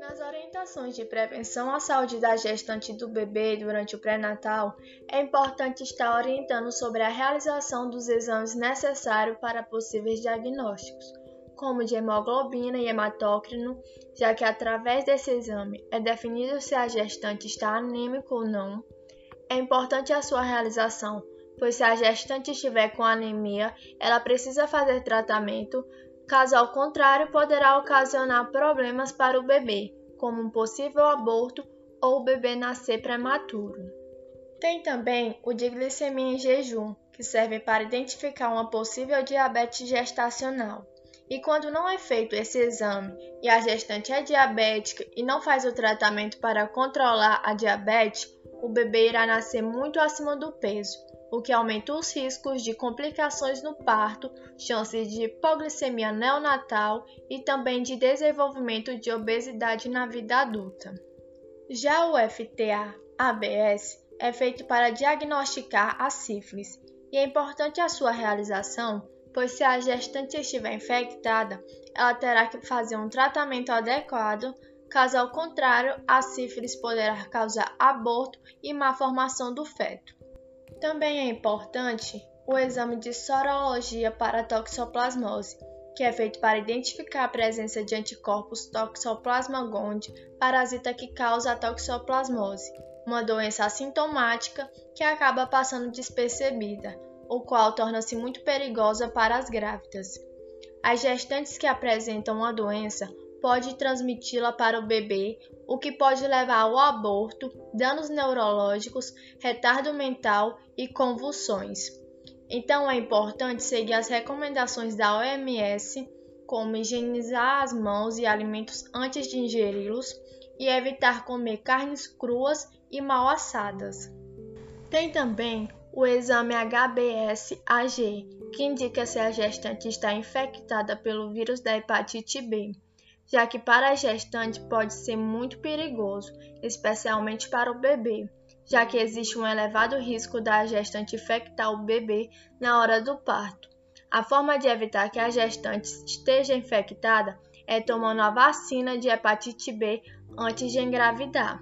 Nas orientações de prevenção à saúde da gestante do bebê durante o pré-natal, é importante estar orientando sobre a realização dos exames necessários para possíveis diagnósticos como de hemoglobina e hematócrino, já que através desse exame é definido se a gestante está anêmica ou não. É importante a sua realização, pois se a gestante estiver com anemia, ela precisa fazer tratamento, caso ao contrário, poderá ocasionar problemas para o bebê, como um possível aborto ou o bebê nascer prematuro. Tem também o de glicemia em jejum, que serve para identificar uma possível diabetes gestacional. E quando não é feito esse exame e a gestante é diabética e não faz o tratamento para controlar a diabetes, o bebê irá nascer muito acima do peso, o que aumenta os riscos de complicações no parto, chances de hipoglicemia neonatal e também de desenvolvimento de obesidade na vida adulta. Já o FTA-ABS é feito para diagnosticar a sífilis e é importante a sua realização pois se a gestante estiver infectada, ela terá que fazer um tratamento adequado, caso ao contrário, a sífilis poderá causar aborto e má formação do feto. Também é importante o exame de sorologia para toxoplasmose, que é feito para identificar a presença de anticorpos Toxoplasma gondii, parasita que causa a toxoplasmose, uma doença assintomática que acaba passando despercebida o qual torna-se muito perigosa para as grávidas. As gestantes que apresentam a doença podem transmiti-la para o bebê, o que pode levar ao aborto, danos neurológicos, retardo mental e convulsões. Então é importante seguir as recomendações da OMS, como higienizar as mãos e alimentos antes de ingeri-los e evitar comer carnes cruas e mal assadas. Tem também o exame HBS-AG, que indica se a gestante está infectada pelo vírus da hepatite B, já que para a gestante pode ser muito perigoso, especialmente para o bebê, já que existe um elevado risco da gestante infectar o bebê na hora do parto. A forma de evitar que a gestante esteja infectada é tomando a vacina de hepatite B antes de engravidar.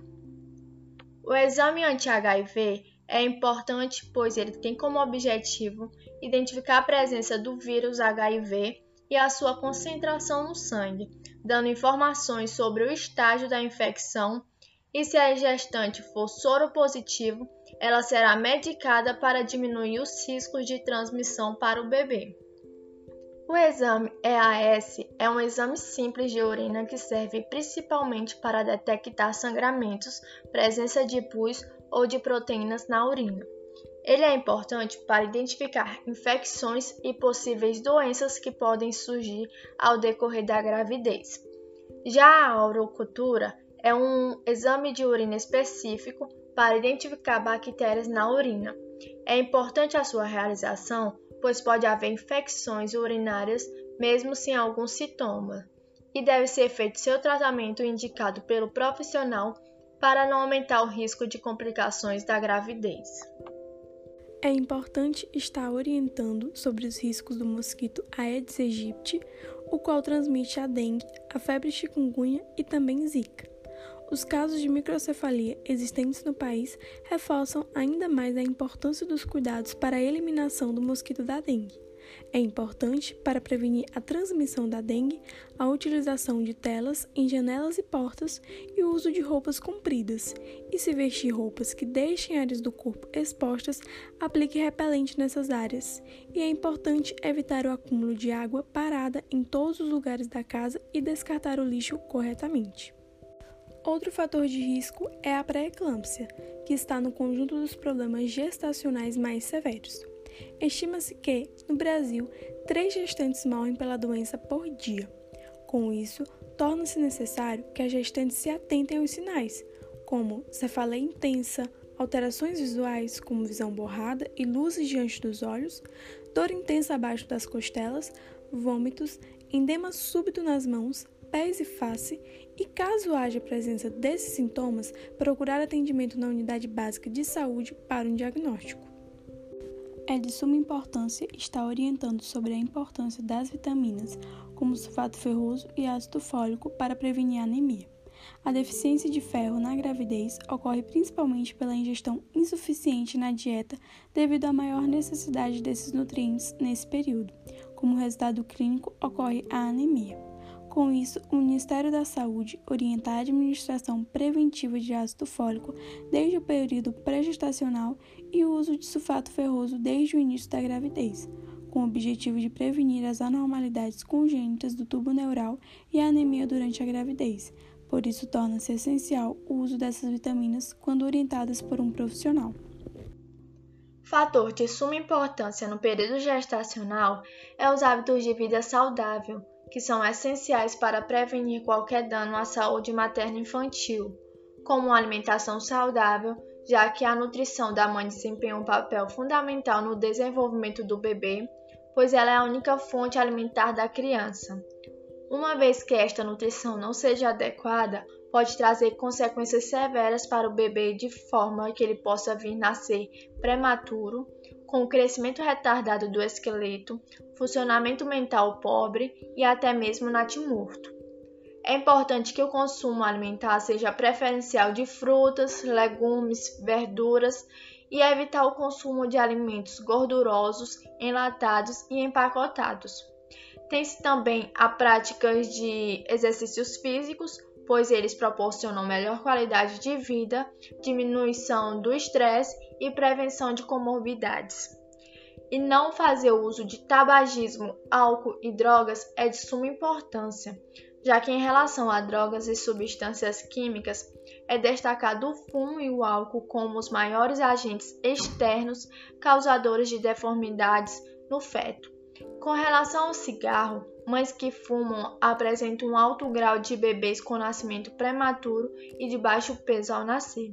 O exame anti-HIV é importante, pois ele tem como objetivo identificar a presença do vírus HIV e a sua concentração no sangue, dando informações sobre o estágio da infecção e se a gestante for soropositivo, ela será medicada para diminuir os riscos de transmissão para o bebê. O exame EAS é um exame simples de urina que serve principalmente para detectar sangramentos, presença de pus ou de proteínas na urina. Ele é importante para identificar infecções e possíveis doenças que podem surgir ao decorrer da gravidez. Já a urocultura é um exame de urina específico para identificar bactérias na urina. É importante a sua realização, pois pode haver infecções urinárias mesmo sem algum sintoma, e deve ser feito seu tratamento indicado pelo profissional para não aumentar o risco de complicações da gravidez. É importante estar orientando sobre os riscos do mosquito Aedes aegypti, o qual transmite a dengue, a febre chikungunya e também zika. Os casos de microcefalia existentes no país reforçam ainda mais a importância dos cuidados para a eliminação do mosquito da dengue. É importante, para prevenir a transmissão da dengue, a utilização de telas em janelas e portas e o uso de roupas compridas. E se vestir roupas que deixem áreas do corpo expostas, aplique repelente nessas áreas. E é importante evitar o acúmulo de água parada em todos os lugares da casa e descartar o lixo corretamente. Outro fator de risco é a pré-eclâmpsia, que está no conjunto dos problemas gestacionais mais severos. Estima-se que, no Brasil, três gestantes morrem pela doença por dia. Com isso, torna-se necessário que as gestantes se atentem aos sinais, como cefaleia intensa, alterações visuais, como visão borrada e luzes diante dos olhos, dor intensa abaixo das costelas, vômitos, endema súbito nas mãos, pés e face, e caso haja presença desses sintomas, procurar atendimento na unidade básica de saúde para um diagnóstico. É de suma importância estar orientando sobre a importância das vitaminas, como sulfato ferroso e ácido fólico, para prevenir a anemia. A deficiência de ferro na gravidez ocorre principalmente pela ingestão insuficiente na dieta devido à maior necessidade desses nutrientes nesse período. Como resultado clínico, ocorre a anemia. Com isso, o Ministério da Saúde orienta a administração preventiva de ácido fólico desde o período pré-gestacional e o uso de sulfato ferroso desde o início da gravidez, com o objetivo de prevenir as anormalidades congênitas do tubo neural e a anemia durante a gravidez. Por isso, torna-se essencial o uso dessas vitaminas quando orientadas por um profissional. Fator de suma importância no período gestacional é os hábitos de vida saudável que são essenciais para prevenir qualquer dano à saúde materno-infantil, como alimentação saudável, já que a nutrição da mãe desempenha um papel fundamental no desenvolvimento do bebê, pois ela é a única fonte alimentar da criança. Uma vez que esta nutrição não seja adequada, pode trazer consequências severas para o bebê de forma que ele possa vir nascer prematuro com o crescimento retardado do esqueleto, funcionamento mental pobre e até mesmo natimorto. É importante que o consumo alimentar seja preferencial de frutas, legumes, verduras e evitar o consumo de alimentos gordurosos, enlatados e empacotados. Tem-se também a práticas de exercícios físicos, pois eles proporcionam melhor qualidade de vida, diminuição do estresse e prevenção de comorbidades. E não fazer uso de tabagismo, álcool e drogas é de suma importância, já que em relação a drogas e substâncias químicas é destacado o fumo e o álcool como os maiores agentes externos causadores de deformidades no feto. Com relação ao cigarro, Mães que fumam apresentam um alto grau de bebês com nascimento prematuro e de baixo peso ao nascer.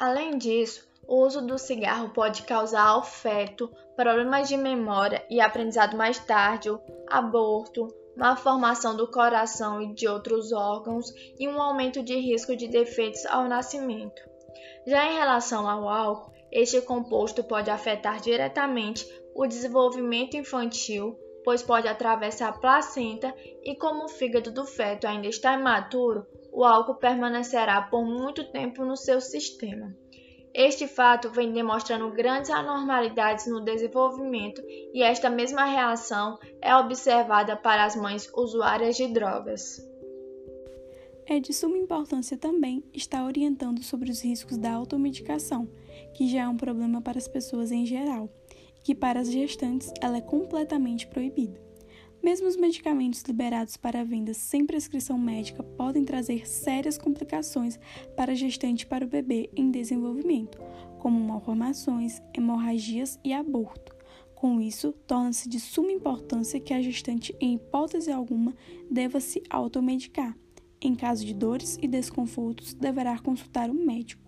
Além disso, o uso do cigarro pode causar ao feto problemas de memória e aprendizado mais tarde, aborto, má formação do coração e de outros órgãos e um aumento de risco de defeitos ao nascimento. Já em relação ao álcool, este composto pode afetar diretamente o desenvolvimento infantil, pois pode atravessar a placenta e, como o fígado do feto ainda está imaturo, o álcool permanecerá por muito tempo no seu sistema. Este fato vem demonstrando grandes anormalidades no desenvolvimento e esta mesma reação é observada para as mães usuárias de drogas. É de suma importância também estar orientando sobre os riscos da automedicação, que já é um problema para as pessoas em geral que para as gestantes ela é completamente proibida. Mesmo os medicamentos liberados para venda sem prescrição médica podem trazer sérias complicações para a gestante e para o bebê em desenvolvimento, como malformações, hemorragias e aborto. Com isso, torna-se de suma importância que a gestante, em hipótese alguma, deva se automedicar. Em caso de dores e desconfortos, deverá consultar um médico.